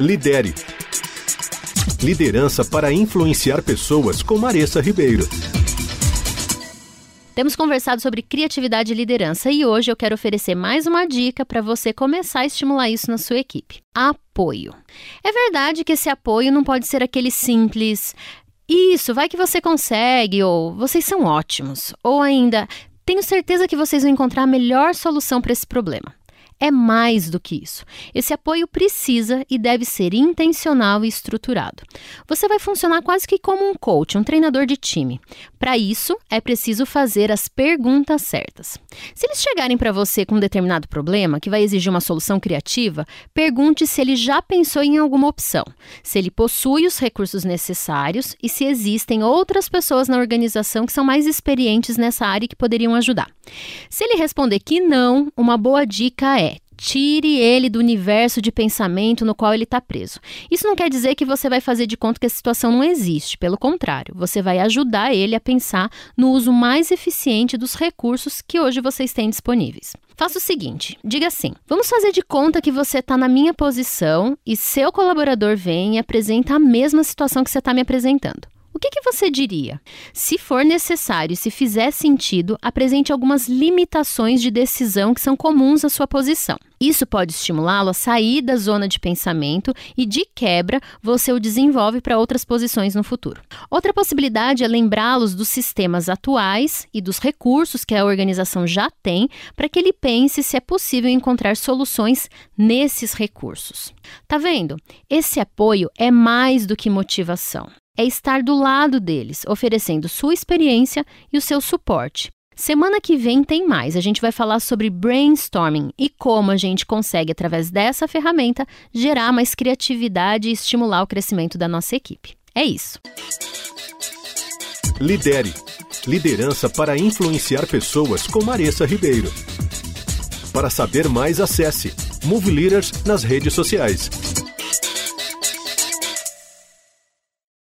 Lidere. Liderança para influenciar pessoas com Maressa Ribeiro. Temos conversado sobre criatividade e liderança e hoje eu quero oferecer mais uma dica para você começar a estimular isso na sua equipe: apoio. É verdade que esse apoio não pode ser aquele simples. Isso, vai que você consegue, ou vocês são ótimos, ou ainda, tenho certeza que vocês vão encontrar a melhor solução para esse problema é mais do que isso. Esse apoio precisa e deve ser intencional e estruturado. Você vai funcionar quase que como um coach, um treinador de time. Para isso, é preciso fazer as perguntas certas. Se eles chegarem para você com um determinado problema que vai exigir uma solução criativa, pergunte se ele já pensou em alguma opção, se ele possui os recursos necessários e se existem outras pessoas na organização que são mais experientes nessa área e que poderiam ajudar. Se ele responder que não, uma boa dica é Tire ele do universo de pensamento no qual ele está preso. Isso não quer dizer que você vai fazer de conta que a situação não existe. Pelo contrário, você vai ajudar ele a pensar no uso mais eficiente dos recursos que hoje vocês têm disponíveis. Faça o seguinte: diga assim, vamos fazer de conta que você está na minha posição e seu colaborador vem e apresenta a mesma situação que você está me apresentando. Que, que, você diria? Se for necessário, se fizer sentido, apresente algumas limitações de decisão que são comuns à sua posição. Isso pode estimulá-lo a sair da zona de pensamento e, de quebra, você o desenvolve para outras posições no futuro. Outra possibilidade é lembrá-los dos sistemas atuais e dos recursos que a organização já tem para que ele pense se é possível encontrar soluções nesses recursos. Tá vendo? Esse apoio é mais do que motivação é estar do lado deles, oferecendo sua experiência e o seu suporte. Semana que vem tem mais. A gente vai falar sobre brainstorming e como a gente consegue, através dessa ferramenta, gerar mais criatividade e estimular o crescimento da nossa equipe. É isso. Lidere. Liderança para influenciar pessoas com Maressa Ribeiro. Para saber mais, acesse Move Leaders nas redes sociais.